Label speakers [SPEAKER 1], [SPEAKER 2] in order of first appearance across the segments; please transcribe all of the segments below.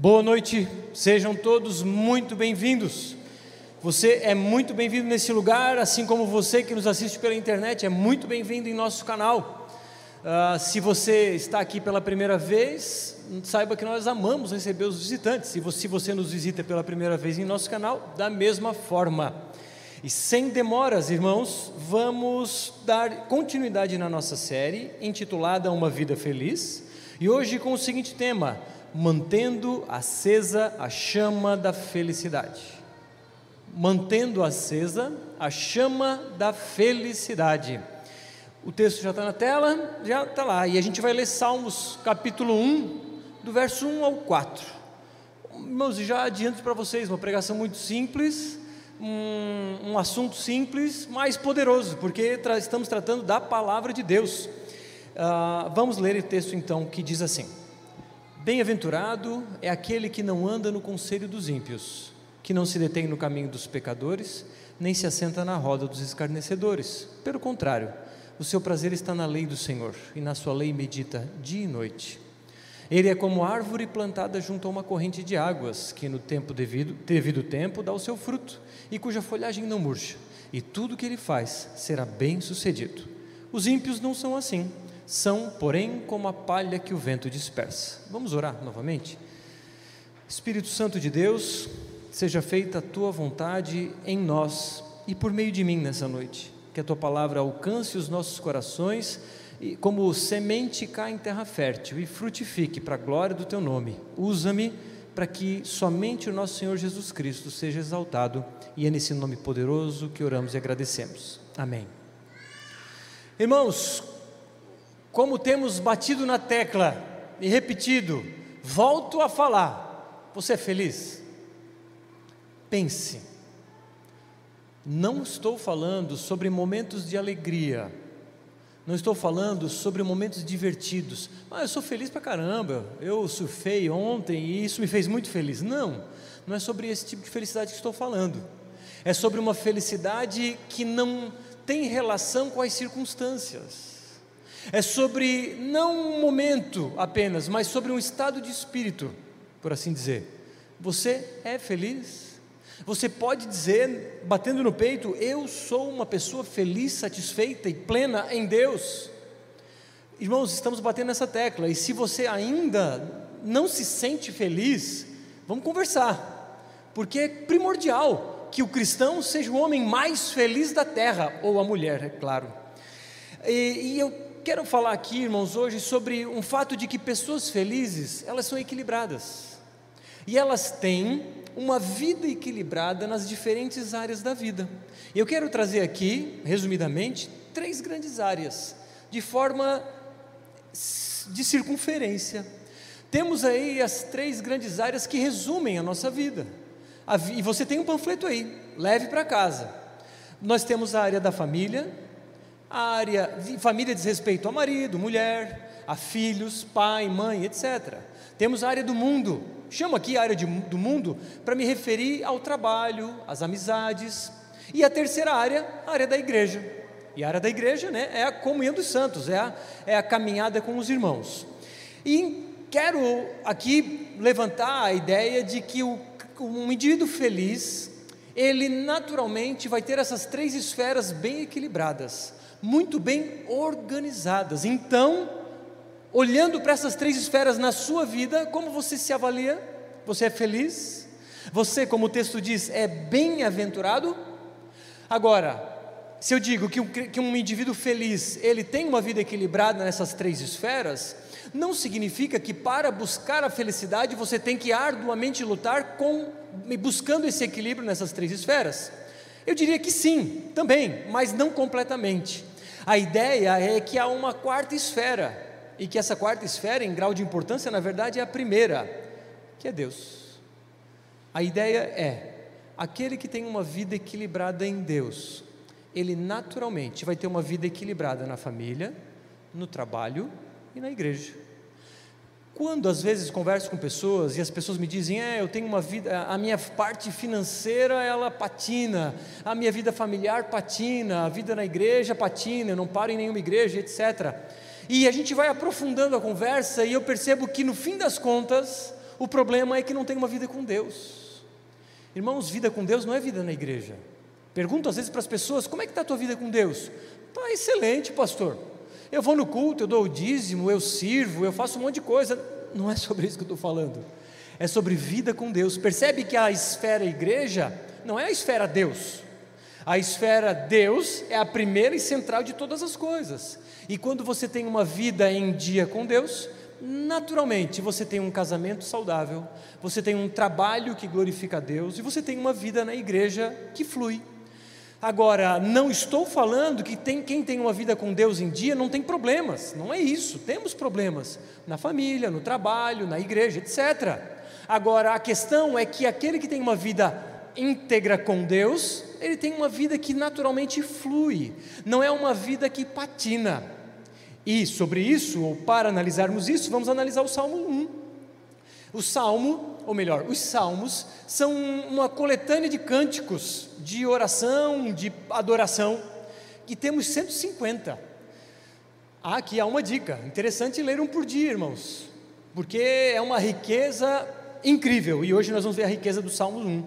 [SPEAKER 1] Boa noite, sejam todos muito bem-vindos. Você é muito bem-vindo nesse lugar, assim como você que nos assiste pela internet é muito bem-vindo em nosso canal. Uh, se você está aqui pela primeira vez, saiba que nós amamos receber os visitantes. E se você nos visita pela primeira vez em nosso canal, da mesma forma. E sem demoras, irmãos, vamos dar continuidade na nossa série intitulada Uma Vida Feliz. E hoje com o seguinte tema: mantendo acesa a chama da felicidade. Mantendo acesa a chama da felicidade. O texto já está na tela, já está lá. E a gente vai ler Salmos capítulo 1, do verso 1 ao 4. Irmãos, já adianto para vocês, uma pregação muito simples, um, um assunto simples, mas poderoso, porque tra estamos tratando da palavra de Deus. Uh, vamos ler o texto então que diz assim. Bem-aventurado é aquele que não anda no conselho dos ímpios, que não se detém no caminho dos pecadores, nem se assenta na roda dos escarnecedores. Pelo contrário, o seu prazer está na lei do Senhor, e na sua lei medita dia e noite. Ele é como árvore plantada junto a uma corrente de águas, que no tempo devido, devido tempo dá o seu fruto, e cuja folhagem não murcha, e tudo que ele faz será bem sucedido. Os ímpios não são assim são, porém, como a palha que o vento dispersa. Vamos orar novamente? Espírito Santo de Deus, seja feita a tua vontade em nós e por meio de mim nessa noite. Que a tua palavra alcance os nossos corações e como semente cai em terra fértil e frutifique para a glória do teu nome. Usa-me para que somente o nosso Senhor Jesus Cristo seja exaltado e é nesse nome poderoso que oramos e agradecemos. Amém. Irmãos, como temos batido na tecla e repetido, volto a falar, você é feliz? Pense, não estou falando sobre momentos de alegria, não estou falando sobre momentos divertidos. Ah, eu sou feliz pra caramba, eu surfei ontem e isso me fez muito feliz. Não, não é sobre esse tipo de felicidade que estou falando. É sobre uma felicidade que não tem relação com as circunstâncias é sobre não um momento apenas, mas sobre um estado de espírito, por assim dizer. Você é feliz? Você pode dizer, batendo no peito, eu sou uma pessoa feliz, satisfeita e plena em Deus. Irmãos, estamos batendo nessa tecla, e se você ainda não se sente feliz, vamos conversar, porque é primordial que o cristão seja o homem mais feliz da terra, ou a mulher, é claro. E, e eu quero falar aqui, irmãos, hoje sobre um fato de que pessoas felizes, elas são equilibradas. E elas têm uma vida equilibrada nas diferentes áreas da vida. Eu quero trazer aqui, resumidamente, três grandes áreas, de forma de circunferência. Temos aí as três grandes áreas que resumem a nossa vida. E você tem um panfleto aí, leve para casa. Nós temos a área da família, a área de família diz respeito a marido, mulher, a filhos, pai, mãe, etc. Temos a área do mundo. Chamo aqui a área de, do mundo para me referir ao trabalho, às amizades. E a terceira área, a área da igreja. E a área da igreja né, é a comunhão dos santos, é a, é a caminhada com os irmãos. E quero aqui levantar a ideia de que o, um indivíduo feliz, ele naturalmente vai ter essas três esferas bem equilibradas muito bem organizadas. Então, olhando para essas três esferas na sua vida, como você se avalia? Você é feliz? Você, como o texto diz, é bem-aventurado? Agora, se eu digo que um, indivíduo feliz, ele tem uma vida equilibrada nessas três esferas, não significa que para buscar a felicidade você tem que arduamente lutar com buscando esse equilíbrio nessas três esferas. Eu diria que sim, também, mas não completamente. A ideia é que há uma quarta esfera, e que essa quarta esfera, em grau de importância, na verdade é a primeira, que é Deus. A ideia é: aquele que tem uma vida equilibrada em Deus, ele naturalmente vai ter uma vida equilibrada na família, no trabalho e na igreja. Quando às vezes converso com pessoas e as pessoas me dizem, é, eu tenho uma vida, a minha parte financeira ela patina, a minha vida familiar patina, a vida na igreja patina, eu não paro em nenhuma igreja, etc. E a gente vai aprofundando a conversa e eu percebo que no fim das contas, O problema é que não tem uma vida com Deus. Irmãos, vida com Deus não é vida na igreja. Pergunto às vezes para as pessoas: como é que está a tua vida com Deus? Está excelente, pastor. Eu vou no culto, eu dou o dízimo, eu sirvo, eu faço um monte de coisa. Não é sobre isso que eu estou falando. É sobre vida com Deus. Percebe que a esfera igreja não é a esfera Deus. A esfera Deus é a primeira e central de todas as coisas. E quando você tem uma vida em dia com Deus, naturalmente você tem um casamento saudável, você tem um trabalho que glorifica a Deus e você tem uma vida na igreja que flui. Agora, não estou falando que tem, quem tem uma vida com Deus em dia não tem problemas, não é isso, temos problemas na família, no trabalho, na igreja, etc. Agora, a questão é que aquele que tem uma vida íntegra com Deus, ele tem uma vida que naturalmente flui, não é uma vida que patina. E sobre isso, ou para analisarmos isso, vamos analisar o Salmo 1. O Salmo, ou melhor, os Salmos, são uma coletânea de cânticos, de oração, de adoração, que temos 150. Ah, aqui há uma dica: interessante ler um por dia, irmãos, porque é uma riqueza incrível, e hoje nós vamos ver a riqueza do Salmo 1.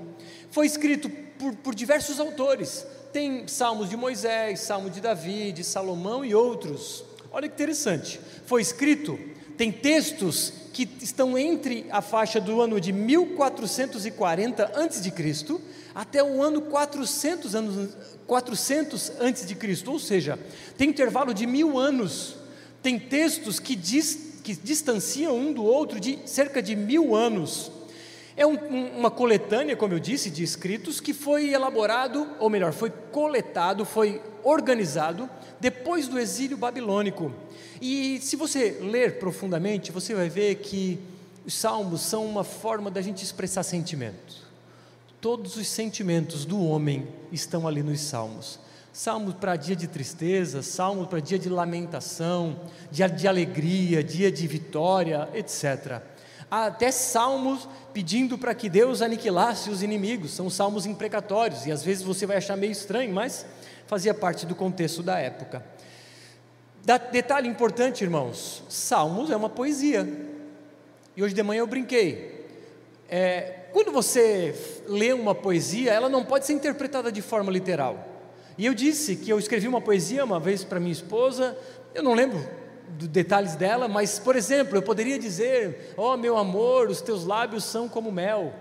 [SPEAKER 1] Foi escrito por, por diversos autores, tem salmos de Moisés, salmo de Davi, de Salomão e outros. Olha que interessante, foi escrito, tem textos que estão entre a faixa do ano de 1440 a.C. até o ano 400 anos 400 a.C., ou seja, tem intervalo de mil anos. Tem textos que, diz, que distanciam um do outro de cerca de mil anos. É um, uma coletânea, como eu disse, de escritos que foi elaborado, ou melhor, foi coletado, foi organizado depois do exílio babilônico. E se você ler profundamente, você vai ver que os salmos são uma forma da gente expressar sentimento. Todos os sentimentos do homem estão ali nos salmos. Salmo para dia de tristeza, salmo para dia de lamentação, dia de alegria, dia de vitória, etc. Há até salmos pedindo para que Deus aniquilasse os inimigos, são salmos imprecatórios, e às vezes você vai achar meio estranho, mas fazia parte do contexto da época. Detalhe importante, irmãos: Salmos é uma poesia. E hoje de manhã eu brinquei. É, quando você lê uma poesia, ela não pode ser interpretada de forma literal. E eu disse que eu escrevi uma poesia uma vez para minha esposa, eu não lembro dos detalhes dela, mas, por exemplo, eu poderia dizer: oh, meu amor, os teus lábios são como mel.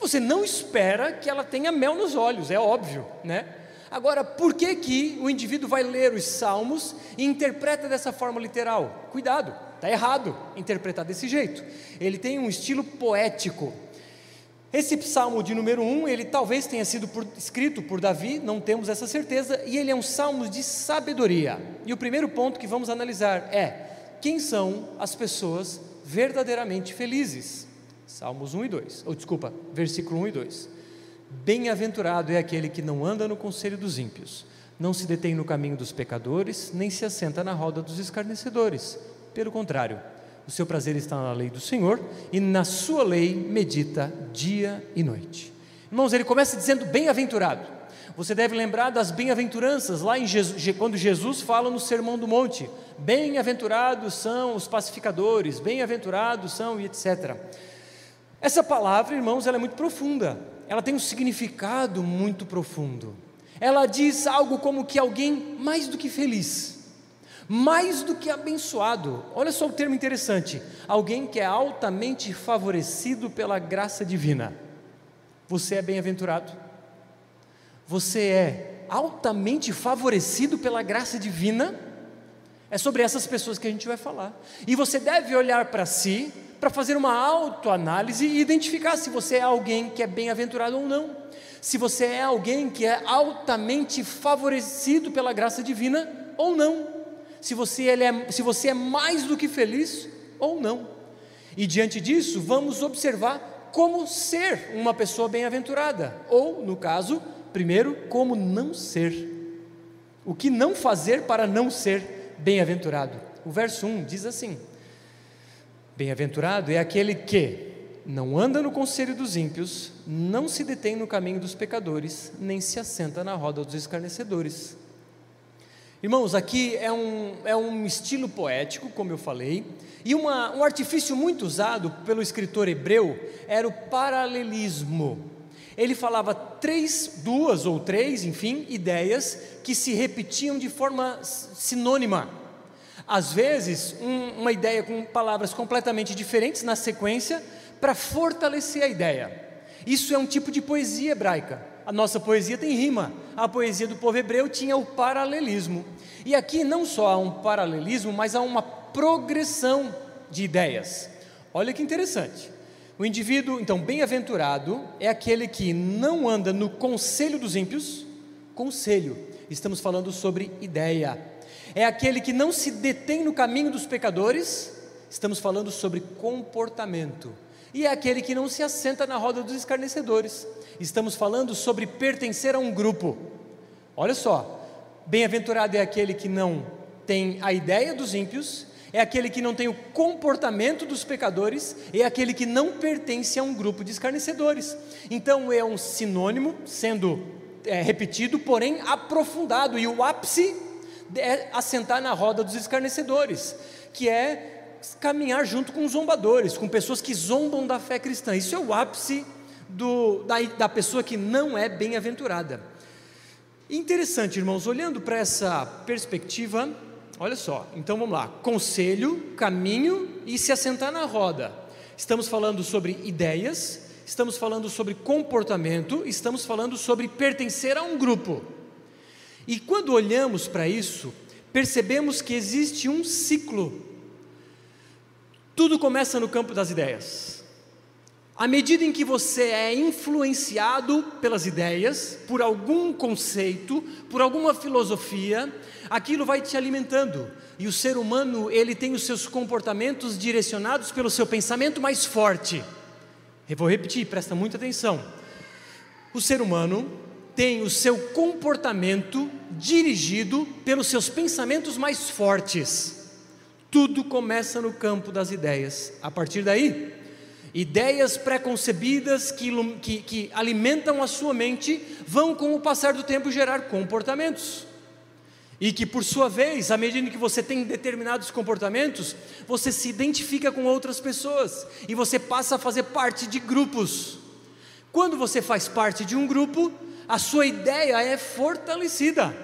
[SPEAKER 1] Você não espera que ela tenha mel nos olhos, é óbvio, né? Agora, por que, que o indivíduo vai ler os salmos e interpreta dessa forma literal? Cuidado, está errado interpretar desse jeito. Ele tem um estilo poético. Esse salmo de número 1, um, ele talvez tenha sido por, escrito por Davi, não temos essa certeza, e ele é um salmo de sabedoria. E o primeiro ponto que vamos analisar é: quem são as pessoas verdadeiramente felizes? Salmos 1 e 2, ou desculpa, versículo 1 e 2. Bem-aventurado é aquele que não anda no conselho dos ímpios, não se detém no caminho dos pecadores, nem se assenta na roda dos escarnecedores. Pelo contrário, o seu prazer está na lei do Senhor e na sua lei medita dia e noite. Irmãos, ele começa dizendo bem-aventurado. Você deve lembrar das bem-aventuranças lá em Jesus, quando Jesus fala no Sermão do Monte: bem-aventurados são os pacificadores, bem-aventurados são e etc. Essa palavra, irmãos, ela é muito profunda ela tem um significado muito profundo. Ela diz algo como que alguém mais do que feliz, mais do que abençoado. Olha só o termo interessante: alguém que é altamente favorecido pela graça divina. Você é bem-aventurado. Você é altamente favorecido pela graça divina. É sobre essas pessoas que a gente vai falar. E você deve olhar para si para fazer uma autoanálise e identificar se você é alguém que é bem-aventurado ou não. Se você é alguém que é altamente favorecido pela graça divina ou não. Se você, ele é, se você é mais do que feliz ou não. E diante disso, vamos observar como ser uma pessoa bem-aventurada. Ou, no caso, primeiro, como não ser. O que não fazer para não ser bem-aventurado. O verso 1 diz assim: Bem-aventurado é aquele que não anda no conselho dos ímpios, não se detém no caminho dos pecadores, nem se assenta na roda dos escarnecedores. Irmãos, aqui é um, é um estilo poético, como eu falei, e uma, um artifício muito usado pelo escritor hebreu era o paralelismo. Ele falava três, duas ou três, enfim, ideias que se repetiam de forma sinônima. Às vezes, um, uma ideia com palavras completamente diferentes na sequência para fortalecer a ideia. Isso é um tipo de poesia hebraica. A nossa poesia tem rima. A poesia do povo hebreu tinha o paralelismo. E aqui não só há um paralelismo, mas há uma progressão de ideias. Olha que interessante. O indivíduo, então, bem-aventurado é aquele que não anda no conselho dos ímpios, conselho, estamos falando sobre ideia. É aquele que não se detém no caminho dos pecadores, estamos falando sobre comportamento e é aquele que não se assenta na roda dos escarnecedores. Estamos falando sobre pertencer a um grupo. Olha só, bem-aventurado é aquele que não tem a ideia dos ímpios, é aquele que não tem o comportamento dos pecadores, é aquele que não pertence a um grupo de escarnecedores. Então é um sinônimo sendo é, repetido, porém aprofundado, e o ápice é assentar na roda dos escarnecedores, que é caminhar junto com zombadores, com pessoas que zombam da fé cristã. Isso é o ápice do, da, da pessoa que não é bem-aventurada. Interessante, irmãos, olhando para essa perspectiva, olha só, então vamos lá: conselho, caminho e se assentar na roda. Estamos falando sobre ideias, estamos falando sobre comportamento, estamos falando sobre pertencer a um grupo. E quando olhamos para isso, percebemos que existe um ciclo tudo começa no campo das ideias. À medida em que você é influenciado pelas ideias, por algum conceito, por alguma filosofia, aquilo vai te alimentando. E o ser humano, ele tem os seus comportamentos direcionados pelo seu pensamento mais forte. Eu vou repetir, presta muita atenção. O ser humano tem o seu comportamento dirigido pelos seus pensamentos mais fortes. Tudo começa no campo das ideias. A partir daí, ideias preconcebidas que, que, que, alimentam a sua mente vão, com o passar do tempo, gerar comportamentos. E que, por sua vez, à medida que você tem determinados comportamentos, você se identifica com outras pessoas e você passa a fazer parte de grupos. Quando você faz parte de um grupo, a sua ideia é fortalecida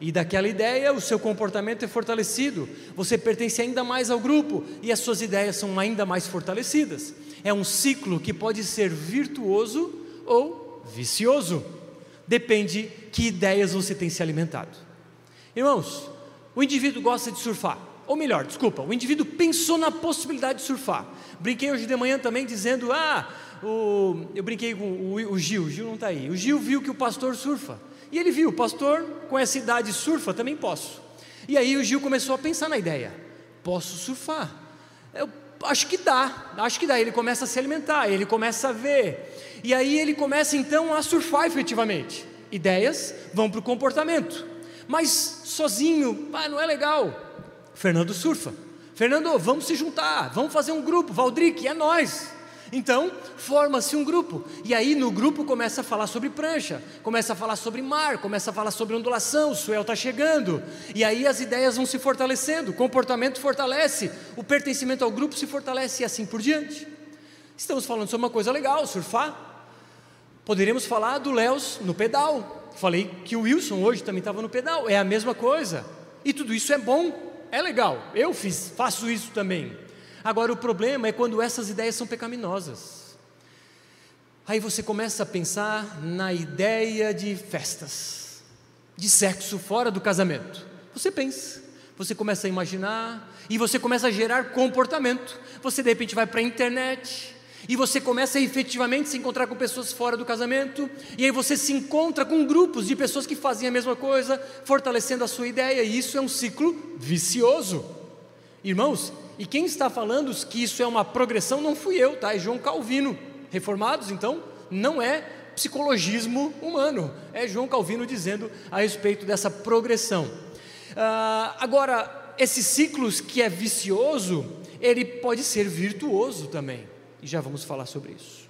[SPEAKER 1] e daquela ideia o seu comportamento é fortalecido, você pertence ainda mais ao grupo e as suas ideias são ainda mais fortalecidas. É um ciclo que pode ser virtuoso ou vicioso, depende que ideias você tem se alimentado. Irmãos, o indivíduo gosta de surfar, ou melhor, desculpa, o indivíduo pensou na possibilidade de surfar. Brinquei hoje de manhã também dizendo: ah, o, eu brinquei com o, o Gil, o Gil não está aí. O Gil viu que o pastor surfa. E ele viu, pastor, com essa idade surfa, também posso. E aí o Gil começou a pensar na ideia: posso surfar? Eu acho que dá, acho que dá. Ele começa a se alimentar, ele começa a ver. E aí ele começa então a surfar efetivamente. Ideias vão para o comportamento. Mas sozinho, ah, não é legal. Fernando surfa. Fernando, vamos se juntar, vamos fazer um grupo. Valdric, é nós. Então, forma-se um grupo, e aí no grupo começa a falar sobre prancha, começa a falar sobre mar, começa a falar sobre ondulação, o suel está chegando, e aí as ideias vão se fortalecendo, o comportamento fortalece, o pertencimento ao grupo se fortalece e assim por diante. Estamos falando sobre uma coisa legal, surfar. Poderíamos falar do Léus no pedal. Falei que o Wilson hoje também estava no pedal, é a mesma coisa. E tudo isso é bom, é legal. Eu fiz, faço isso também. Agora, o problema é quando essas ideias são pecaminosas. Aí você começa a pensar na ideia de festas, de sexo fora do casamento. Você pensa, você começa a imaginar e você começa a gerar comportamento. Você de repente vai para a internet e você começa a efetivamente se encontrar com pessoas fora do casamento, e aí você se encontra com grupos de pessoas que fazem a mesma coisa, fortalecendo a sua ideia, e isso é um ciclo vicioso. Irmãos, e quem está falando que isso é uma progressão não fui eu, tá? É João Calvino. Reformados, então, não é psicologismo humano, é João Calvino dizendo a respeito dessa progressão. Ah, agora, esses ciclos que é vicioso, ele pode ser virtuoso também, e já vamos falar sobre isso.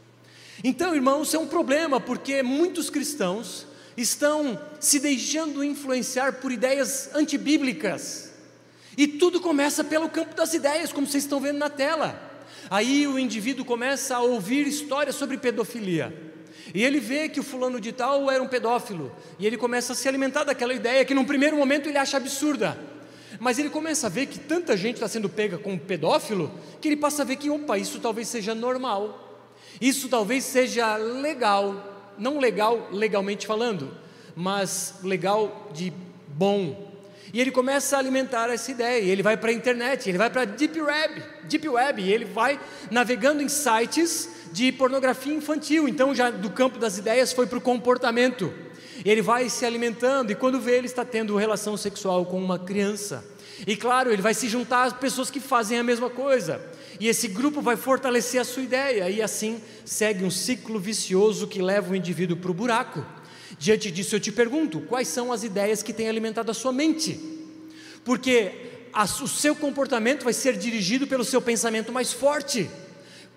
[SPEAKER 1] Então, irmãos, é um problema, porque muitos cristãos estão se deixando influenciar por ideias antibíblicas. E tudo começa pelo campo das ideias, como vocês estão vendo na tela. Aí o indivíduo começa a ouvir histórias sobre pedofilia. E ele vê que o fulano de tal era um pedófilo. E ele começa a se alimentar daquela ideia que, num primeiro momento, ele acha absurda. Mas ele começa a ver que tanta gente está sendo pega com pedófilo, que ele passa a ver que, opa, isso talvez seja normal. Isso talvez seja legal. Não legal legalmente falando, mas legal de bom, e ele começa a alimentar essa ideia, ele vai para a internet, ele vai para a Deep Web, Deep Web, e ele vai navegando em sites de pornografia infantil. Então, já do campo das ideias foi para o comportamento. Ele vai se alimentando e quando vê, ele está tendo relação sexual com uma criança. E claro, ele vai se juntar às pessoas que fazem a mesma coisa. E esse grupo vai fortalecer a sua ideia, e assim segue um ciclo vicioso que leva o indivíduo para o buraco. Diante disso, eu te pergunto: quais são as ideias que têm alimentado a sua mente? Porque a, o seu comportamento vai ser dirigido pelo seu pensamento mais forte.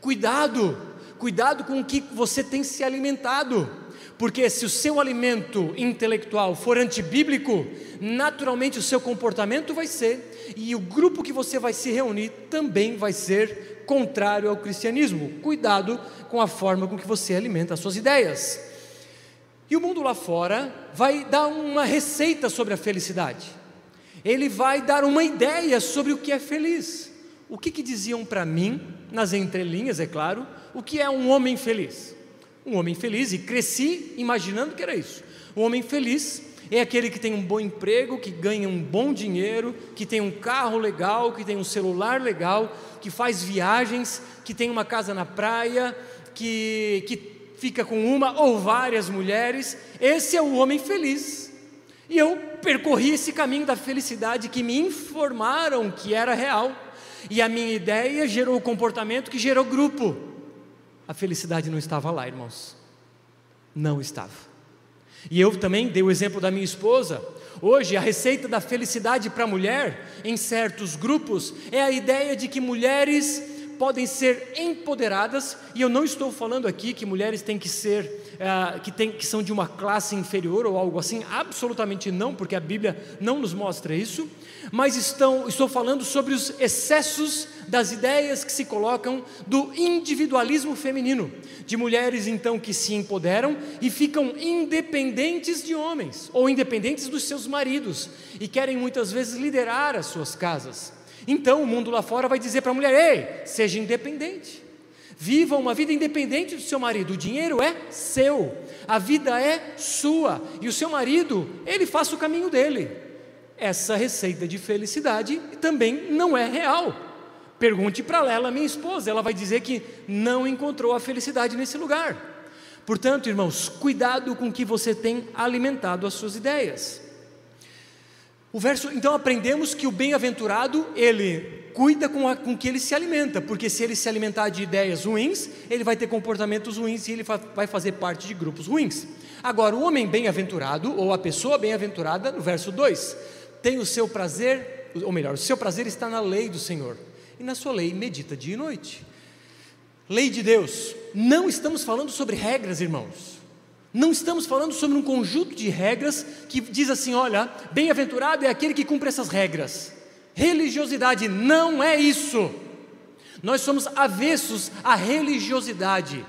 [SPEAKER 1] Cuidado, cuidado com o que você tem se alimentado. Porque se o seu alimento intelectual for antibíblico, naturalmente o seu comportamento vai ser, e o grupo que você vai se reunir também vai ser contrário ao cristianismo. Cuidado com a forma com que você alimenta as suas ideias. E o mundo lá fora vai dar uma receita sobre a felicidade. Ele vai dar uma ideia sobre o que é feliz. O que, que diziam para mim, nas entrelinhas, é claro, o que é um homem feliz? Um homem feliz, e cresci imaginando que era isso. Um homem feliz é aquele que tem um bom emprego, que ganha um bom dinheiro, que tem um carro legal, que tem um celular legal, que faz viagens, que tem uma casa na praia, que, que fica com uma ou várias mulheres, esse é o homem feliz. E eu percorri esse caminho da felicidade que me informaram que era real, e a minha ideia gerou o comportamento que gerou grupo. A felicidade não estava lá, irmãos. Não estava. E eu também dei o exemplo da minha esposa. Hoje, a receita da felicidade para a mulher, em certos grupos, é a ideia de que mulheres podem ser empoderadas, e eu não estou falando aqui que mulheres têm que ser, uh, que, tem, que são de uma classe inferior ou algo assim, absolutamente não, porque a Bíblia não nos mostra isso, mas estão, estou falando sobre os excessos das ideias que se colocam do individualismo feminino, de mulheres então que se empoderam e ficam independentes de homens, ou independentes dos seus maridos, e querem muitas vezes liderar as suas casas. Então o mundo lá fora vai dizer para a mulher: ei, seja independente. Viva uma vida independente do seu marido. O dinheiro é seu, a vida é sua e o seu marido, ele faça o caminho dele. Essa receita de felicidade também não é real. Pergunte para ela, minha esposa, ela vai dizer que não encontrou a felicidade nesse lugar. Portanto, irmãos, cuidado com que você tem alimentado as suas ideias. O verso, então aprendemos que o bem-aventurado, ele cuida com, a, com que ele se alimenta, porque se ele se alimentar de ideias ruins, ele vai ter comportamentos ruins e ele vai fazer parte de grupos ruins. Agora, o homem bem-aventurado, ou a pessoa bem-aventurada, no verso 2, tem o seu prazer, ou melhor, o seu prazer está na lei do Senhor, e na sua lei medita dia e noite. Lei de Deus, não estamos falando sobre regras, irmãos. Não estamos falando sobre um conjunto de regras que diz assim: olha, bem-aventurado é aquele que cumpre essas regras. Religiosidade não é isso. Nós somos avessos à religiosidade.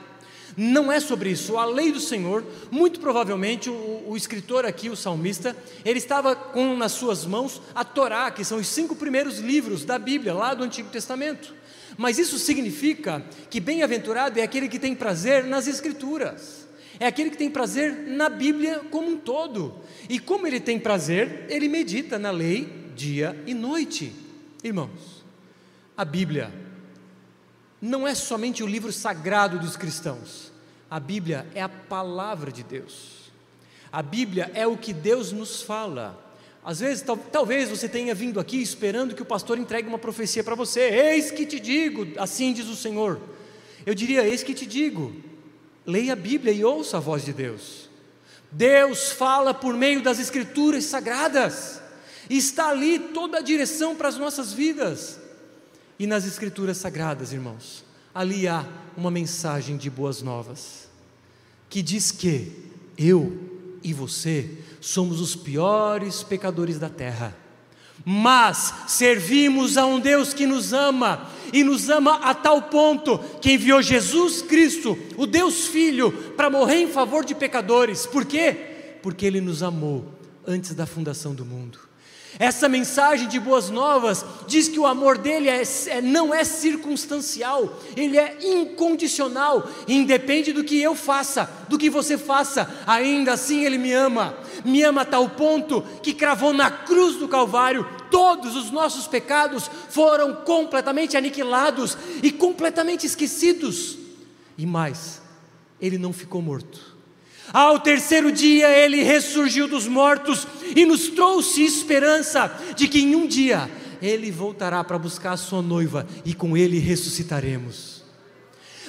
[SPEAKER 1] Não é sobre isso. A lei do Senhor, muito provavelmente, o, o, escritor aqui, o salmista, ele estava com nas suas mãos a Torá, que são os cinco primeiros livros da Bíblia, lá do Antigo Testamento. Mas isso significa que bem-aventurado é aquele que tem prazer nas Escrituras é aquele que tem prazer na Bíblia como um todo. E como ele tem prazer, ele medita na lei dia e noite. Irmãos, a Bíblia não é somente o livro sagrado dos cristãos. A Bíblia é a palavra de Deus. A Bíblia é o que Deus nos fala. Às vezes, tal, talvez você tenha vindo aqui esperando que o pastor entregue uma profecia para você. Eis que te digo, assim diz o Senhor. Eu diria: Eis que te digo, Leia a Bíblia e ouça a voz de Deus. Deus fala por meio das Escrituras sagradas, está ali toda a direção para as nossas vidas. E nas Escrituras sagradas, irmãos, ali há uma mensagem de boas novas, que diz que eu e você somos os piores pecadores da terra. Mas servimos a um Deus que nos ama e nos ama a tal ponto que enviou Jesus Cristo, o Deus Filho, para morrer em favor de pecadores. Por quê? Porque ele nos amou antes da fundação do mundo. Essa mensagem de boas novas diz que o amor dele é, é, não é circunstancial, ele é incondicional, independe do que eu faça, do que você faça, ainda assim ele me ama, me ama a tal ponto que cravou na cruz do Calvário, todos os nossos pecados foram completamente aniquilados e completamente esquecidos, e mais, ele não ficou morto ao terceiro dia ele ressurgiu dos mortos e nos trouxe esperança de que em um dia ele voltará para buscar a sua noiva e com ele ressuscitaremos.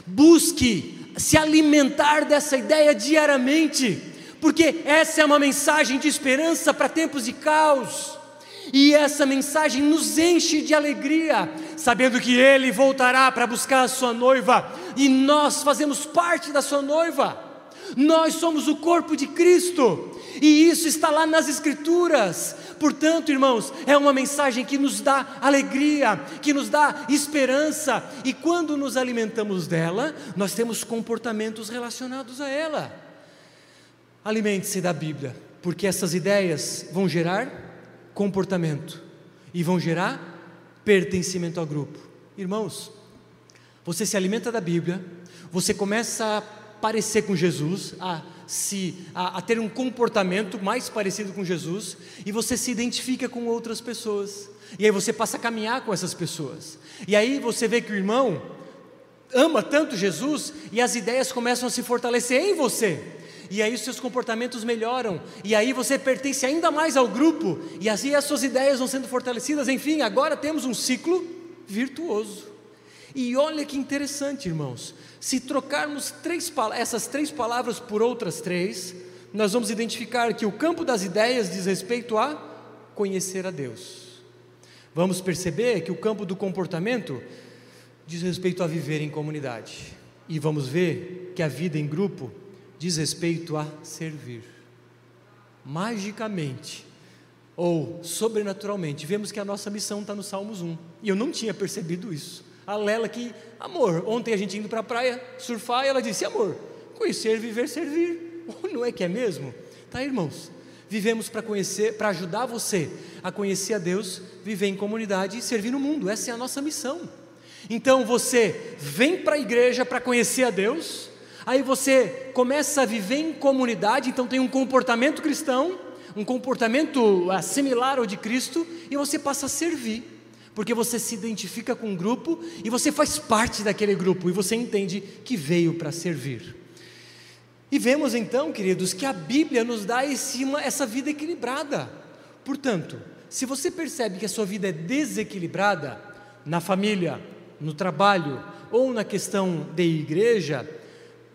[SPEAKER 1] Busque se alimentar dessa ideia diariamente, porque essa é uma mensagem de esperança para tempos de caos. E essa mensagem nos enche de alegria, sabendo que Ele voltará para buscar a sua noiva e nós fazemos parte da sua noiva. Nós somos o corpo de Cristo, e isso está lá nas Escrituras. Portanto, irmãos, é uma mensagem que nos dá alegria, que nos dá esperança, e quando nos alimentamos dela, nós temos comportamentos relacionados a ela. Alimente-se da Bíblia, porque essas ideias vão gerar comportamento e vão gerar pertencimento ao grupo. Irmãos, você se alimenta da Bíblia, você começa a parecer com Jesus, a, se, a, a ter um comportamento mais parecido com Jesus, e você se identifica com outras pessoas, e aí você passa a caminhar com essas pessoas, e aí você vê que o irmão ama tanto Jesus, e as ideias começam a se fortalecer em você, e aí os seus comportamentos melhoram, e aí você pertence ainda mais ao grupo, e assim as suas ideias vão sendo fortalecidas, enfim, agora temos um ciclo virtuoso. E olha que interessante, irmãos. Se trocarmos três, essas três palavras por outras três, nós vamos identificar que o campo das ideias diz respeito a conhecer a Deus. Vamos perceber que o campo do comportamento diz respeito a viver em comunidade. E vamos ver que a vida em grupo diz respeito a servir. Magicamente, ou sobrenaturalmente, vemos que a nossa missão está no Salmos 1. E eu não tinha percebido isso a Lela que, amor, ontem a gente indo para a praia surfar, e ela disse, amor, conhecer, viver, servir. Não é que é mesmo? Tá, irmãos? Vivemos para conhecer, para ajudar você a conhecer a Deus, viver em comunidade e servir no mundo. Essa é a nossa missão. Então você vem para a igreja para conhecer a Deus, aí você começa a viver em comunidade, então tem um comportamento cristão, um comportamento ah, similar ao de Cristo, e você passa a servir porque você se identifica com um grupo e você faz parte daquele grupo e você entende que veio para servir. E vemos então, queridos, que a Bíblia nos dá esse, essa vida equilibrada. Portanto, se você percebe que a sua vida é desequilibrada na família, no trabalho ou na questão de igreja,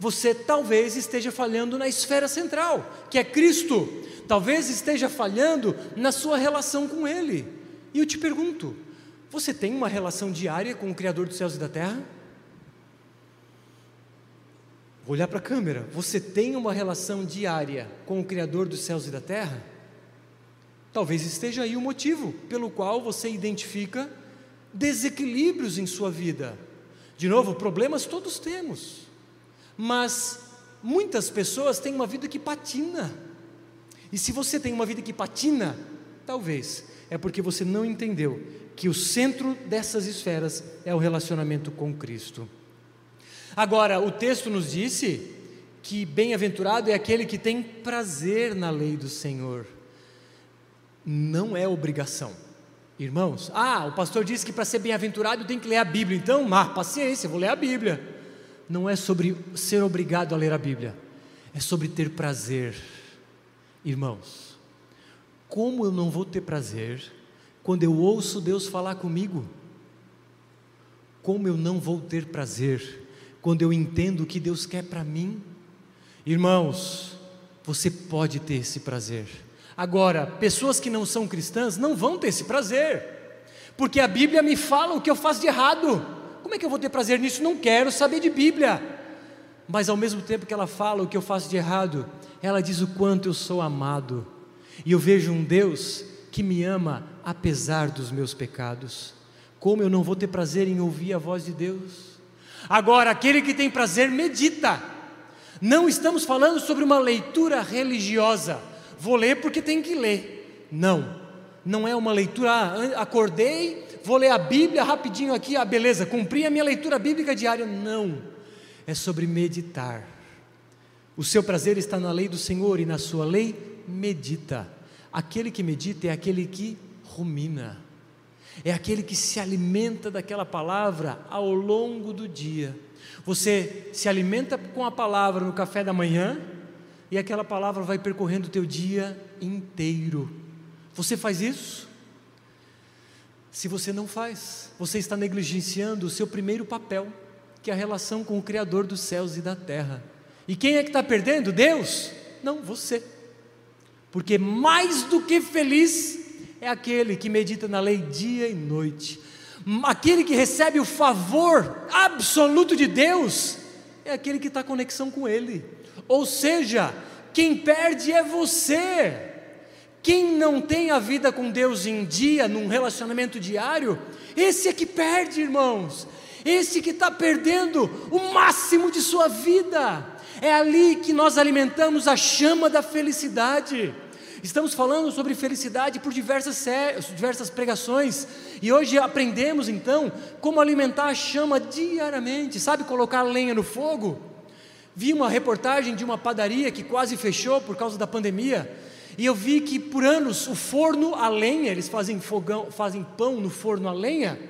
[SPEAKER 1] você talvez esteja falhando na esfera central, que é Cristo. Talvez esteja falhando na sua relação com Ele. E eu te pergunto: você tem uma relação diária com o Criador dos céus e da terra? Vou olhar para a câmera. Você tem uma relação diária com o Criador dos céus e da terra? Talvez esteja aí o motivo pelo qual você identifica desequilíbrios em sua vida. De novo, problemas todos temos, mas muitas pessoas têm uma vida que patina. E se você tem uma vida que patina, talvez é porque você não entendeu que o centro dessas esferas é o relacionamento com Cristo. Agora, o texto nos disse que bem-aventurado é aquele que tem prazer na lei do Senhor. Não é obrigação. Irmãos, ah, o pastor disse que para ser bem-aventurado tem que ler a Bíblia, então, ah, paciência, vou ler a Bíblia. Não é sobre ser obrigado a ler a Bíblia, é sobre ter prazer. Irmãos, como eu não vou ter prazer quando eu ouço Deus falar comigo, como eu não vou ter prazer quando eu entendo o que Deus quer para mim? Irmãos, você pode ter esse prazer. Agora, pessoas que não são cristãs não vão ter esse prazer, porque a Bíblia me fala o que eu faço de errado. Como é que eu vou ter prazer nisso? Não quero saber de Bíblia. mas ao mesmo tempo que ela fala o que eu faço de errado, ela diz o quanto eu sou amado. E eu vejo um Deus que me ama apesar dos meus pecados. Como eu não vou ter prazer em ouvir a voz de Deus? Agora, aquele que tem prazer, medita. Não estamos falando sobre uma leitura religiosa. Vou ler porque tem que ler. Não, não é uma leitura. Ah, acordei, vou ler a Bíblia rapidinho aqui, ah, beleza, cumpri a minha leitura bíblica diária. Não, é sobre meditar. O seu prazer está na lei do Senhor e na sua lei medita. Aquele que medita é aquele que rumina, é aquele que se alimenta daquela palavra ao longo do dia. Você se alimenta com a palavra no café da manhã e aquela palavra vai percorrendo o teu dia inteiro. Você faz isso? Se você não faz, você está negligenciando o seu primeiro papel, que é a relação com o Criador dos céus e da terra. E quem é que está perdendo? Deus? Não, você. Porque mais do que feliz é aquele que medita na lei dia e noite, aquele que recebe o favor absoluto de Deus, é aquele que está conexão com Ele. Ou seja, quem perde é você. Quem não tem a vida com Deus em dia, num relacionamento diário, esse é que perde, irmãos. Esse que está perdendo o máximo de sua vida. É ali que nós alimentamos a chama da felicidade. Estamos falando sobre felicidade por diversas, diversas pregações, e hoje aprendemos então como alimentar a chama diariamente, sabe, colocar lenha no fogo. Vi uma reportagem de uma padaria que quase fechou por causa da pandemia, e eu vi que por anos o forno a lenha, eles fazem fogão, fazem pão no forno a lenha,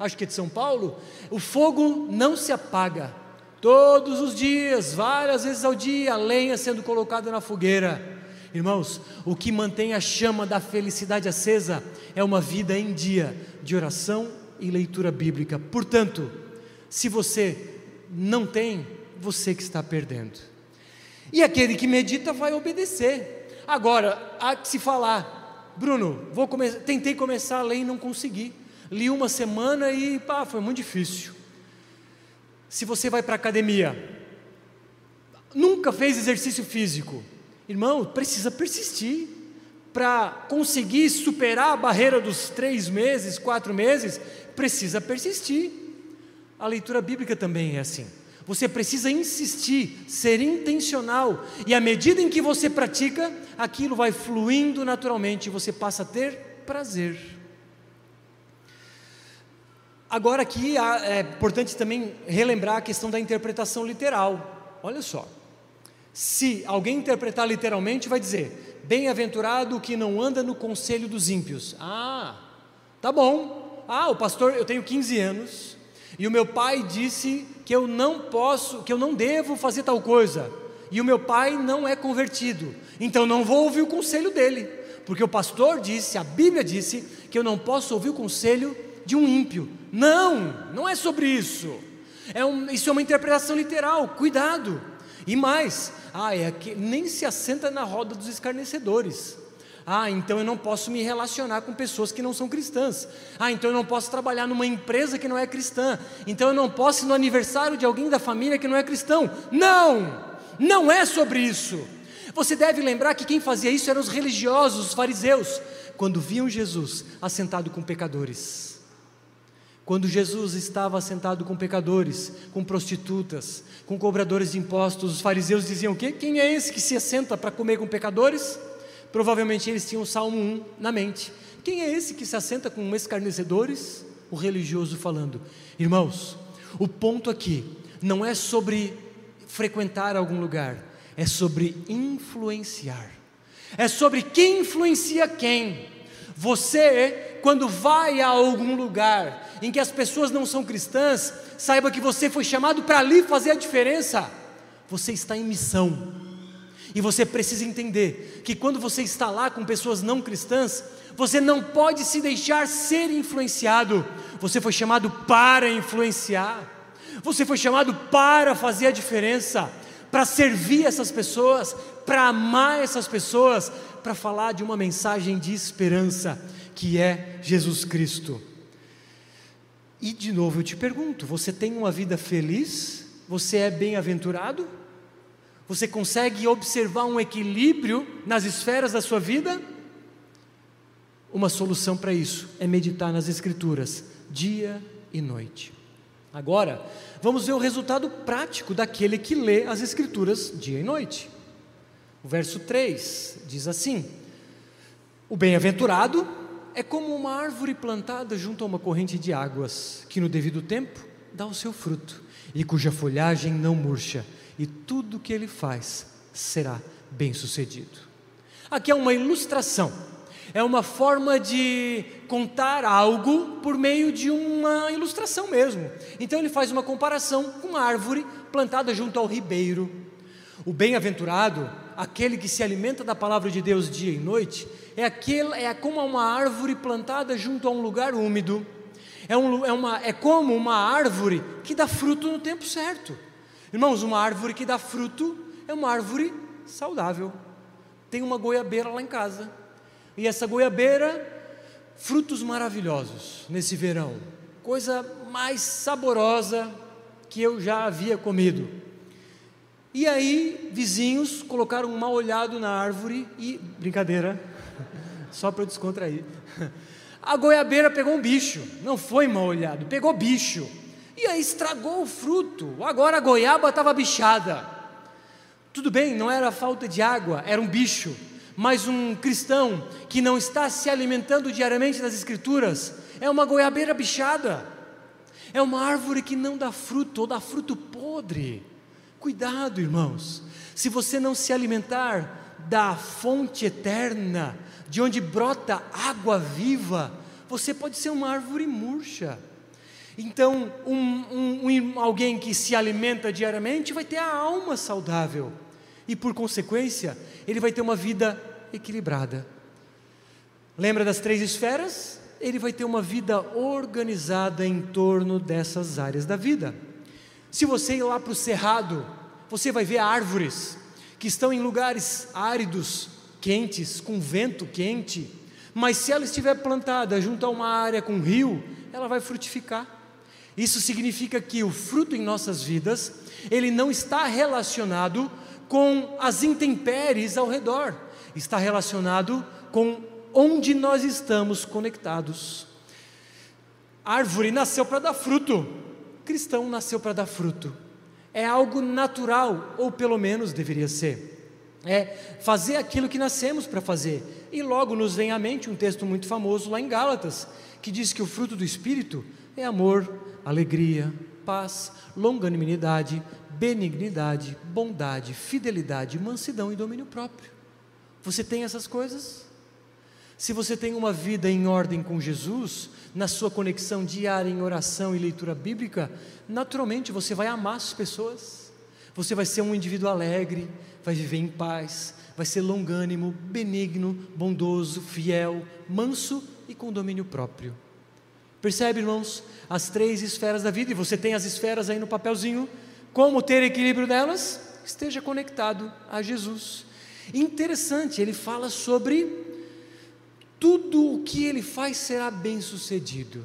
[SPEAKER 1] acho que é de São Paulo, o fogo não se apaga. Todos os dias, várias vezes ao dia, a lenha sendo colocada na fogueira. Irmãos, o que mantém a chama da felicidade acesa é uma vida em dia de oração e leitura bíblica. Portanto, se você não tem, você que está perdendo. E aquele que medita vai obedecer. Agora, há que se falar, Bruno, vou come tentei começar a ler e não consegui. Li uma semana e pá, foi muito difícil. Se você vai para a academia, nunca fez exercício físico, Irmão, precisa persistir para conseguir superar a barreira dos três meses, quatro meses, precisa persistir. A leitura bíblica também é assim. Você precisa insistir, ser intencional, e à medida em que você pratica, aquilo vai fluindo naturalmente e você passa a ter prazer. Agora, aqui é importante também relembrar a questão da interpretação literal. Olha só. Se alguém interpretar literalmente, vai dizer: Bem-aventurado o que não anda no conselho dos ímpios. Ah, tá bom. Ah, o pastor, eu tenho 15 anos e o meu pai disse que eu não posso, que eu não devo fazer tal coisa. E o meu pai não é convertido. Então não vou ouvir o conselho dele, porque o pastor disse, a Bíblia disse que eu não posso ouvir o conselho de um ímpio. Não, não é sobre isso. É um, isso é uma interpretação literal. Cuidado. E mais, ah, é que nem se assenta na roda dos escarnecedores. Ah, então eu não posso me relacionar com pessoas que não são cristãs. Ah, então eu não posso trabalhar numa empresa que não é cristã. Então eu não posso ir no aniversário de alguém da família que não é cristão. Não! Não é sobre isso. Você deve lembrar que quem fazia isso eram os religiosos, os fariseus, quando viam Jesus assentado com pecadores. Quando Jesus estava sentado com pecadores, com prostitutas, com cobradores de impostos, os fariseus diziam: que quem é esse que se assenta para comer com pecadores? Provavelmente eles tinham o Salmo 1 na mente. Quem é esse que se assenta com escarnecedores? O religioso falando: Irmãos, o ponto aqui não é sobre frequentar algum lugar, é sobre influenciar. É sobre quem influencia quem. Você, quando vai a algum lugar em que as pessoas não são cristãs, saiba que você foi chamado para ali fazer a diferença. Você está em missão. E você precisa entender que quando você está lá com pessoas não cristãs, você não pode se deixar ser influenciado. Você foi chamado para influenciar. Você foi chamado para fazer a diferença, para servir essas pessoas, para amar essas pessoas, para falar de uma mensagem de esperança, que é Jesus Cristo. E de novo eu te pergunto: você tem uma vida feliz você é bem-aventurado? Você consegue observar um equilíbrio nas esferas da sua vida? Uma solução para isso é meditar nas Escrituras, dia e noite. Agora, vamos ver o resultado prático daquele que lê as Escrituras dia e noite. O verso 3 diz assim: O bem-aventurado é como uma árvore plantada junto a uma corrente de águas, que no devido tempo dá o seu fruto, e cuja folhagem não murcha, e tudo que ele faz será bem-sucedido. Aqui é uma ilustração, é uma forma de contar algo por meio de uma ilustração mesmo. Então ele faz uma comparação com uma árvore plantada junto ao ribeiro. O bem-aventurado, aquele que se alimenta da palavra de Deus dia e noite, é, aquele, é como uma árvore plantada junto a um lugar úmido. É, um, é, uma, é como uma árvore que dá fruto no tempo certo. Irmãos, uma árvore que dá fruto é uma árvore saudável. Tem uma goiabeira lá em casa. E essa goiabeira, frutos maravilhosos nesse verão. Coisa mais saborosa que eu já havia comido. E aí, vizinhos colocaram um mal olhado na árvore e. Brincadeira, só para descontrair. A goiabeira pegou um bicho, não foi mal olhado, pegou bicho. E aí estragou o fruto. Agora a goiaba estava bichada. Tudo bem, não era falta de água, era um bicho. Mas um cristão que não está se alimentando diariamente das Escrituras é uma goiabeira bichada. É uma árvore que não dá fruto ou dá fruto podre. Cuidado, irmãos. Se você não se alimentar da fonte eterna, de onde brota água viva, você pode ser uma árvore murcha. Então, um, um, um, alguém que se alimenta diariamente vai ter a alma saudável e, por consequência, ele vai ter uma vida equilibrada. Lembra das três esferas? Ele vai ter uma vida organizada em torno dessas áreas da vida. Se você ir lá para o cerrado, você vai ver árvores que estão em lugares áridos, quentes, com vento quente, mas se ela estiver plantada junto a uma área com rio, ela vai frutificar. Isso significa que o fruto em nossas vidas, ele não está relacionado com as intempéries ao redor, está relacionado com onde nós estamos conectados. árvore nasceu para dar fruto, cristão nasceu para dar fruto. É algo natural, ou pelo menos deveria ser. É fazer aquilo que nascemos para fazer. E logo nos vem à mente um texto muito famoso lá em Gálatas, que diz que o fruto do Espírito é amor, alegria, paz, longanimidade, benignidade, bondade, fidelidade, mansidão e domínio próprio. Você tem essas coisas? Se você tem uma vida em ordem com Jesus, na sua conexão diária em oração e leitura bíblica, naturalmente você vai amar as pessoas, você vai ser um indivíduo alegre, vai viver em paz, vai ser longânimo, benigno, bondoso, fiel, manso e com domínio próprio. Percebe, irmãos, as três esferas da vida, e você tem as esferas aí no papelzinho. Como ter equilíbrio delas? Esteja conectado a Jesus. Interessante, ele fala sobre tudo o que ele faz será bem sucedido.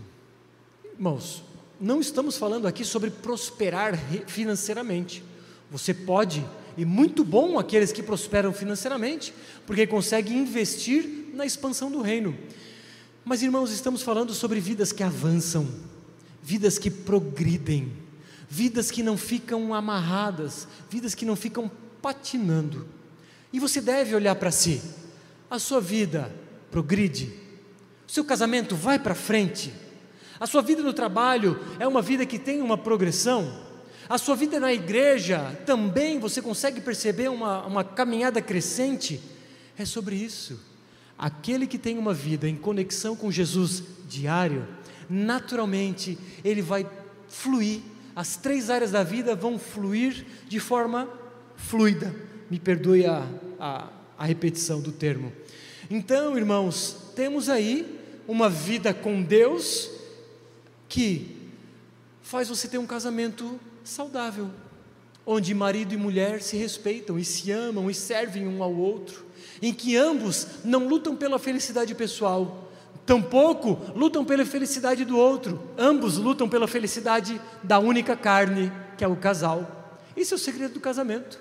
[SPEAKER 1] Irmãos, não estamos falando aqui sobre prosperar financeiramente. Você pode, e muito bom aqueles que prosperam financeiramente, porque conseguem investir na expansão do reino. Mas, irmãos, estamos falando sobre vidas que avançam, vidas que progridem, vidas que não ficam amarradas, vidas que não ficam patinando. E você deve olhar para si. A sua vida progride, o seu casamento vai para frente, a sua vida no trabalho é uma vida que tem uma progressão, a sua vida na igreja também você consegue perceber uma, uma caminhada crescente. É sobre isso. Aquele que tem uma vida em conexão com Jesus diário, naturalmente ele vai fluir, as três áreas da vida vão fluir de forma fluida. Me perdoe a, a, a repetição do termo. Então, irmãos, temos aí uma vida com Deus que faz você ter um casamento saudável, onde marido e mulher se respeitam e se amam e servem um ao outro em que ambos não lutam pela felicidade pessoal, tampouco lutam pela felicidade do outro, ambos lutam pela felicidade da única carne, que é o casal. Esse é o segredo do casamento.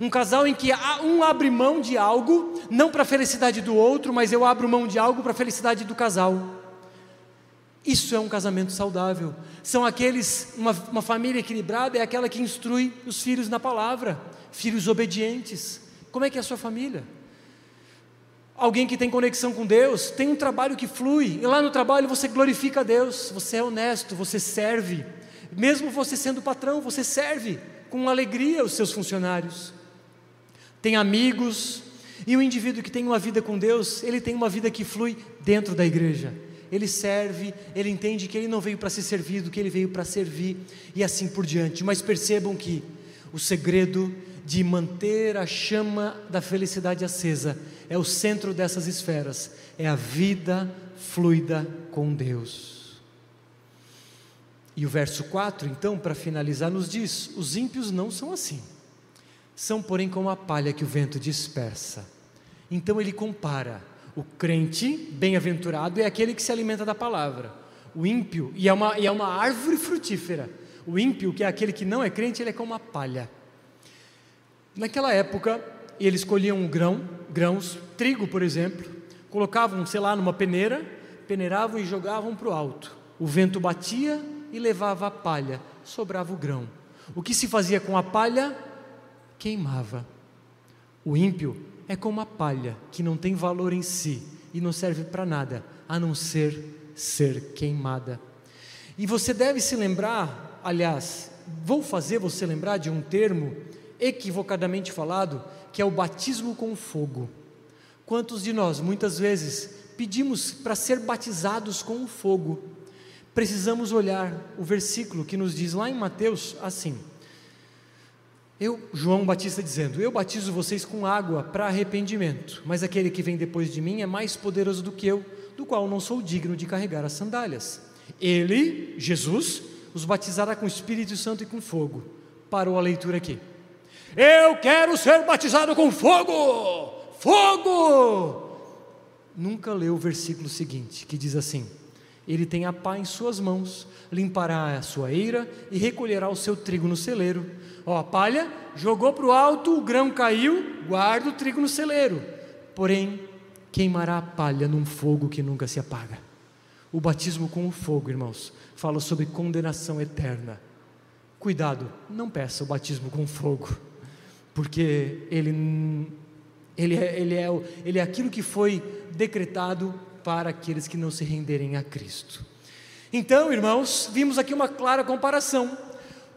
[SPEAKER 1] Um casal em que um abre mão de algo, não para a felicidade do outro, mas eu abro mão de algo para a felicidade do casal. Isso é um casamento saudável. São aqueles, uma, uma família equilibrada é aquela que instrui os filhos na palavra, filhos obedientes. Como é que é a sua família? Alguém que tem conexão com Deus, tem um trabalho que flui, e lá no trabalho você glorifica a Deus, você é honesto, você serve, mesmo você sendo patrão, você serve com alegria os seus funcionários. Tem amigos, e o indivíduo que tem uma vida com Deus, ele tem uma vida que flui dentro da igreja. Ele serve, ele entende que ele não veio para ser servido, que ele veio para servir, e assim por diante. Mas percebam que o segredo de manter a chama da felicidade acesa é o centro dessas esferas, é a vida fluida com Deus. E o verso 4, então, para finalizar, nos diz: os ímpios não são assim, são, porém, como a palha que o vento dispersa. Então ele compara o crente bem-aventurado é aquele que se alimenta da palavra. O ímpio, e é uma, e é uma árvore frutífera. O ímpio, que é aquele que não é crente, ele é como a palha. Naquela época, eles colhiam grão, grãos, trigo, por exemplo, colocavam, sei lá, numa peneira, peneiravam e jogavam para o alto. O vento batia e levava a palha, sobrava o grão. O que se fazia com a palha? Queimava. O ímpio é como a palha, que não tem valor em si e não serve para nada, a não ser ser queimada. E você deve se lembrar, aliás, vou fazer você lembrar de um termo equivocadamente falado, que é o batismo com fogo. Quantos de nós, muitas vezes, pedimos para ser batizados com o fogo? Precisamos olhar o versículo que nos diz lá em Mateus assim: Eu, João Batista dizendo: Eu batizo vocês com água para arrependimento, mas aquele que vem depois de mim é mais poderoso do que eu, do qual não sou digno de carregar as sandálias. Ele, Jesus, os batizará com Espírito Santo e com fogo. Parou a leitura aqui. Eu quero ser batizado com fogo! Fogo! Nunca leu o versículo seguinte, que diz assim: Ele tem a pá em suas mãos, limpará a sua eira e recolherá o seu trigo no celeiro. Ó, a palha jogou para o alto, o grão caiu, guarda o trigo no celeiro. Porém, queimará a palha num fogo que nunca se apaga. O batismo com o fogo, irmãos, fala sobre condenação eterna. Cuidado, não peça o batismo com fogo porque ele, ele, é, ele, é, ele é aquilo que foi decretado para aqueles que não se renderem a Cristo. Então, irmãos, vimos aqui uma clara comparação.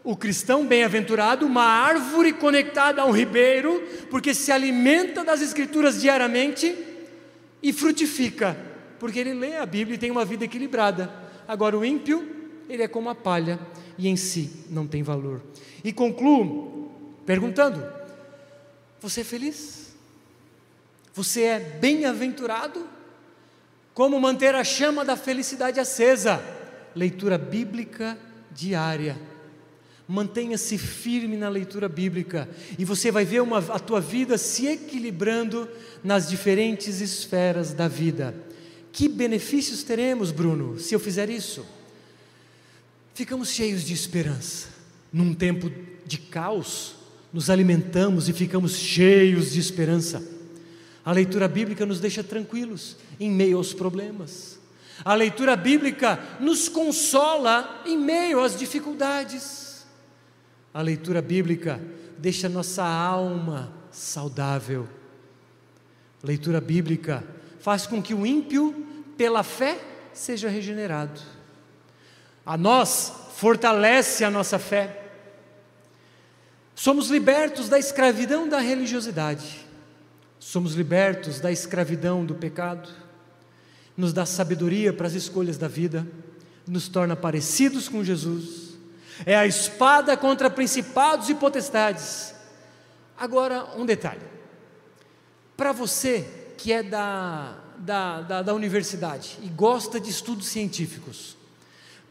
[SPEAKER 1] O cristão bem-aventurado, uma árvore conectada a um ribeiro, porque se alimenta das Escrituras diariamente e frutifica, porque ele lê a Bíblia e tem uma vida equilibrada. Agora, o ímpio, ele é como a palha e em si não tem valor. E concluo perguntando: você é feliz? Você é bem-aventurado? Como manter a chama da felicidade acesa? Leitura bíblica diária. Mantenha-se firme na leitura bíblica e você vai ver uma, a tua vida se equilibrando nas diferentes esferas da vida. Que benefícios teremos, Bruno, se eu fizer isso? Ficamos cheios de esperança. Num tempo de caos, nos alimentamos e ficamos cheios de esperança. A leitura bíblica nos deixa tranquilos em meio aos problemas. A leitura bíblica nos consola em meio às dificuldades. A leitura bíblica deixa nossa alma saudável. A leitura bíblica faz com que o ímpio, pela fé, seja regenerado. A nós fortalece a nossa fé Somos libertos da escravidão da religiosidade, somos libertos da escravidão do pecado, nos dá sabedoria para as escolhas da vida, nos torna parecidos com Jesus, é a espada contra principados e potestades. Agora, um detalhe: para você que é da, da, da, da universidade e gosta de estudos científicos,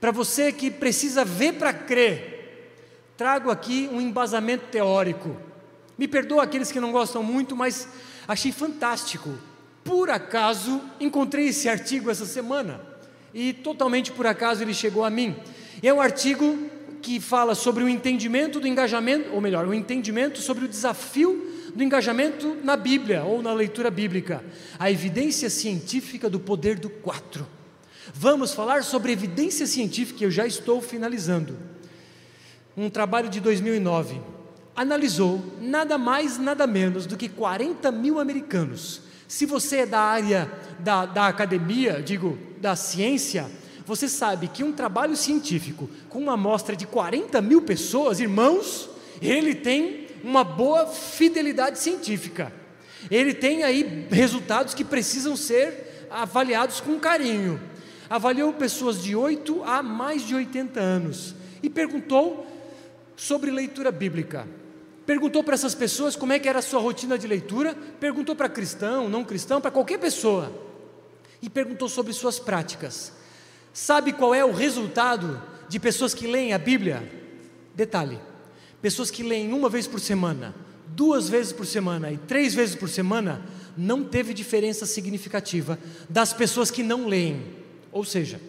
[SPEAKER 1] para você que precisa ver para crer, trago aqui um embasamento teórico. Me perdoa aqueles que não gostam muito, mas achei fantástico. Por acaso encontrei esse artigo essa semana e totalmente por acaso ele chegou a mim. É um artigo que fala sobre o entendimento do engajamento, ou melhor, o entendimento sobre o desafio do engajamento na Bíblia ou na leitura bíblica, a evidência científica do poder do quatro. Vamos falar sobre evidência científica, eu já estou finalizando. Um trabalho de 2009 analisou nada mais, nada menos do que 40 mil americanos. Se você é da área da, da academia, digo, da ciência, você sabe que um trabalho científico com uma amostra de 40 mil pessoas, irmãos, ele tem uma boa fidelidade científica. Ele tem aí resultados que precisam ser avaliados com carinho. Avaliou pessoas de 8 a mais de 80 anos e perguntou sobre leitura bíblica. Perguntou para essas pessoas como é que era a sua rotina de leitura, perguntou para cristão, não cristão, para qualquer pessoa. E perguntou sobre suas práticas. Sabe qual é o resultado de pessoas que leem a Bíblia? Detalhe: pessoas que leem uma vez por semana, duas vezes por semana e três vezes por semana, não teve diferença significativa das pessoas que não leem. Ou seja,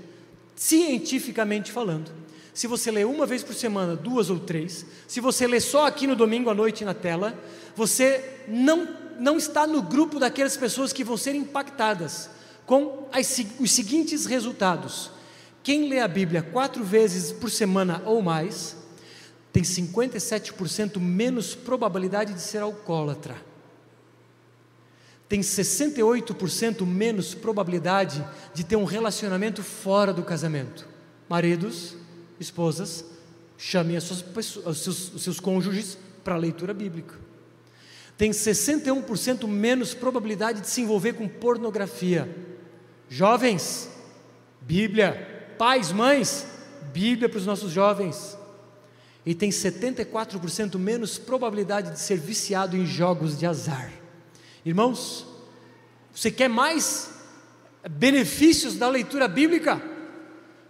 [SPEAKER 1] cientificamente falando, se você lê uma vez por semana, duas ou três, se você lê só aqui no domingo à noite na tela, você não, não está no grupo daquelas pessoas que vão ser impactadas com as, os seguintes resultados. Quem lê a Bíblia quatro vezes por semana ou mais, tem 57% menos probabilidade de ser alcoólatra. Tem 68% menos probabilidade de ter um relacionamento fora do casamento. Maridos, esposas, chamem suas, os, seus, os seus cônjuges para a leitura bíblica. Tem 61% menos probabilidade de se envolver com pornografia. Jovens, Bíblia. Pais, mães, Bíblia para os nossos jovens. E tem 74% menos probabilidade de ser viciado em jogos de azar. Irmãos, você quer mais benefícios da leitura bíblica?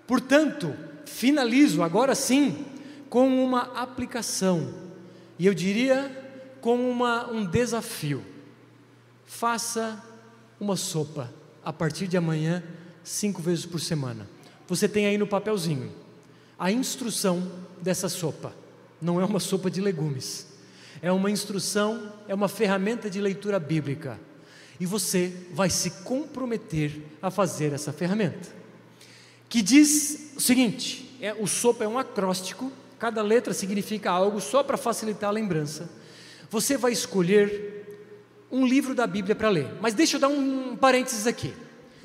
[SPEAKER 1] Portanto, finalizo agora sim com uma aplicação, e eu diria com uma, um desafio. Faça uma sopa a partir de amanhã, cinco vezes por semana. Você tem aí no papelzinho a instrução dessa sopa. Não é uma sopa de legumes, é uma instrução, é uma ferramenta de leitura bíblica. E você vai se comprometer a fazer essa ferramenta que diz o seguinte: é, o sopa é um acróstico, cada letra significa algo só para facilitar a lembrança. Você vai escolher um livro da Bíblia para ler. Mas deixa eu dar um, um parênteses aqui.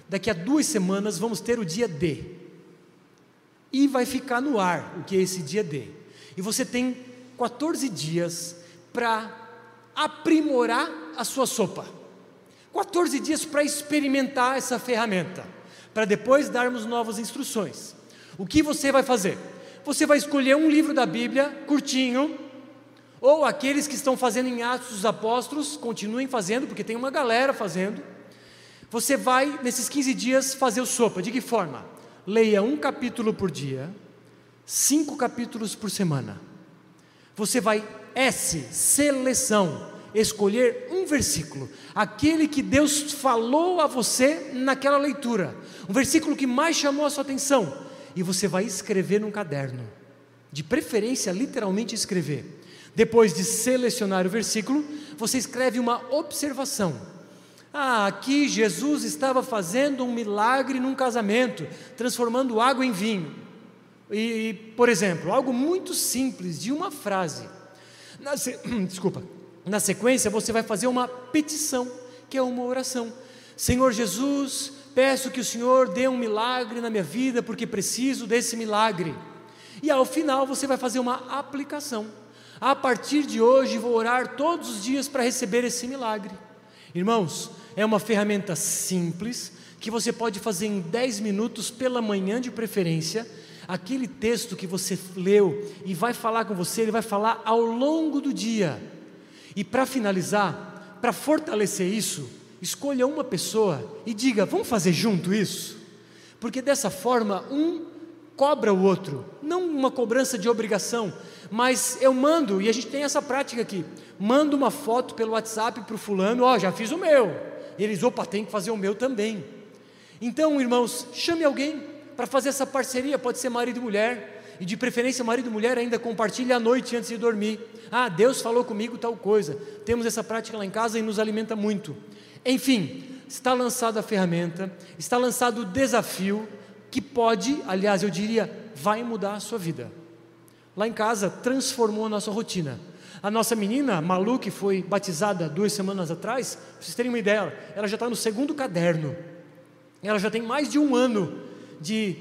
[SPEAKER 1] Daqui a duas semanas vamos ter o dia D. E vai ficar no ar o que é esse dia D. E você tem 14 dias para aprimorar a sua sopa. 14 dias para experimentar essa ferramenta para depois darmos novas instruções. O que você vai fazer? Você vai escolher um livro da Bíblia, curtinho, ou aqueles que estão fazendo em Atos dos Apóstolos, continuem fazendo, porque tem uma galera fazendo. Você vai, nesses 15 dias, fazer o sopa. De que forma? Leia um capítulo por dia, cinco capítulos por semana. Você vai, S, seleção escolher um versículo, aquele que Deus falou a você naquela leitura, um versículo que mais chamou a sua atenção, e você vai escrever num caderno, de preferência, literalmente escrever. Depois de selecionar o versículo, você escreve uma observação. Ah, aqui Jesus estava fazendo um milagre num casamento, transformando água em vinho. E, por exemplo, algo muito simples, de uma frase. Na, desculpa. Na sequência, você vai fazer uma petição, que é uma oração. Senhor Jesus, peço que o Senhor dê um milagre na minha vida, porque preciso desse milagre. E ao final, você vai fazer uma aplicação. A partir de hoje, vou orar todos os dias para receber esse milagre. Irmãos, é uma ferramenta simples que você pode fazer em 10 minutos pela manhã de preferência. Aquele texto que você leu e vai falar com você, ele vai falar ao longo do dia. E para finalizar, para fortalecer isso, escolha uma pessoa e diga: vamos fazer junto isso? Porque dessa forma, um cobra o outro, não uma cobrança de obrigação, mas eu mando, e a gente tem essa prática aqui: mando uma foto pelo WhatsApp para o fulano, ó, oh, já fiz o meu. E eles, opa, tem que fazer o meu também. Então, irmãos, chame alguém para fazer essa parceria, pode ser marido e mulher, e de preferência marido e mulher ainda compartilhe à noite antes de dormir. Ah, Deus falou comigo tal coisa. Temos essa prática lá em casa e nos alimenta muito. Enfim, está lançada a ferramenta, está lançado o desafio que pode, aliás, eu diria, vai mudar a sua vida. Lá em casa transformou a nossa rotina. A nossa menina, Malu, que foi batizada duas semanas atrás, para vocês terem uma ideia, ela já está no segundo caderno. Ela já tem mais de um ano de,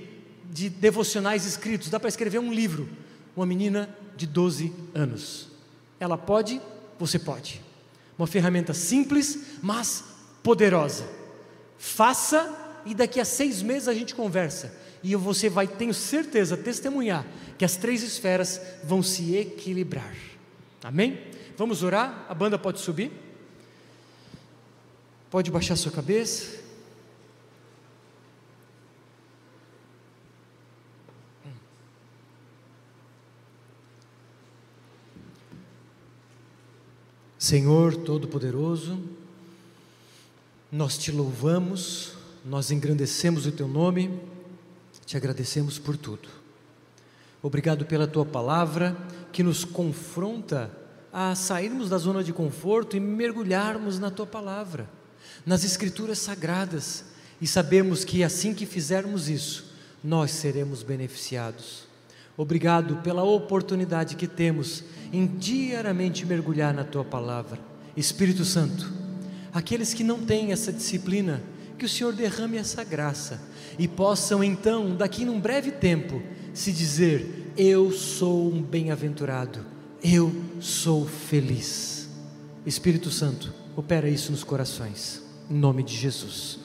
[SPEAKER 1] de devocionais escritos. Dá para escrever um livro. Uma menina de 12 anos. Ela pode, você pode. Uma ferramenta simples, mas poderosa. Faça e daqui a seis meses a gente conversa. E você vai, tenho certeza, testemunhar que as três esferas vão se equilibrar. Amém? Vamos orar? A banda pode subir? Pode baixar sua cabeça? Senhor Todo-Poderoso, nós te louvamos, nós engrandecemos o teu nome, te agradecemos por tudo. Obrigado pela tua palavra que nos confronta a sairmos da zona de conforto e mergulharmos na tua palavra, nas escrituras sagradas, e sabemos que assim que fizermos isso, nós seremos beneficiados. Obrigado pela oportunidade que temos em diariamente mergulhar na tua palavra. Espírito Santo, aqueles que não têm essa disciplina, que o Senhor derrame essa graça e possam então, daqui num breve tempo, se dizer: Eu sou um bem-aventurado, eu sou feliz. Espírito Santo, opera isso nos corações, em nome de Jesus.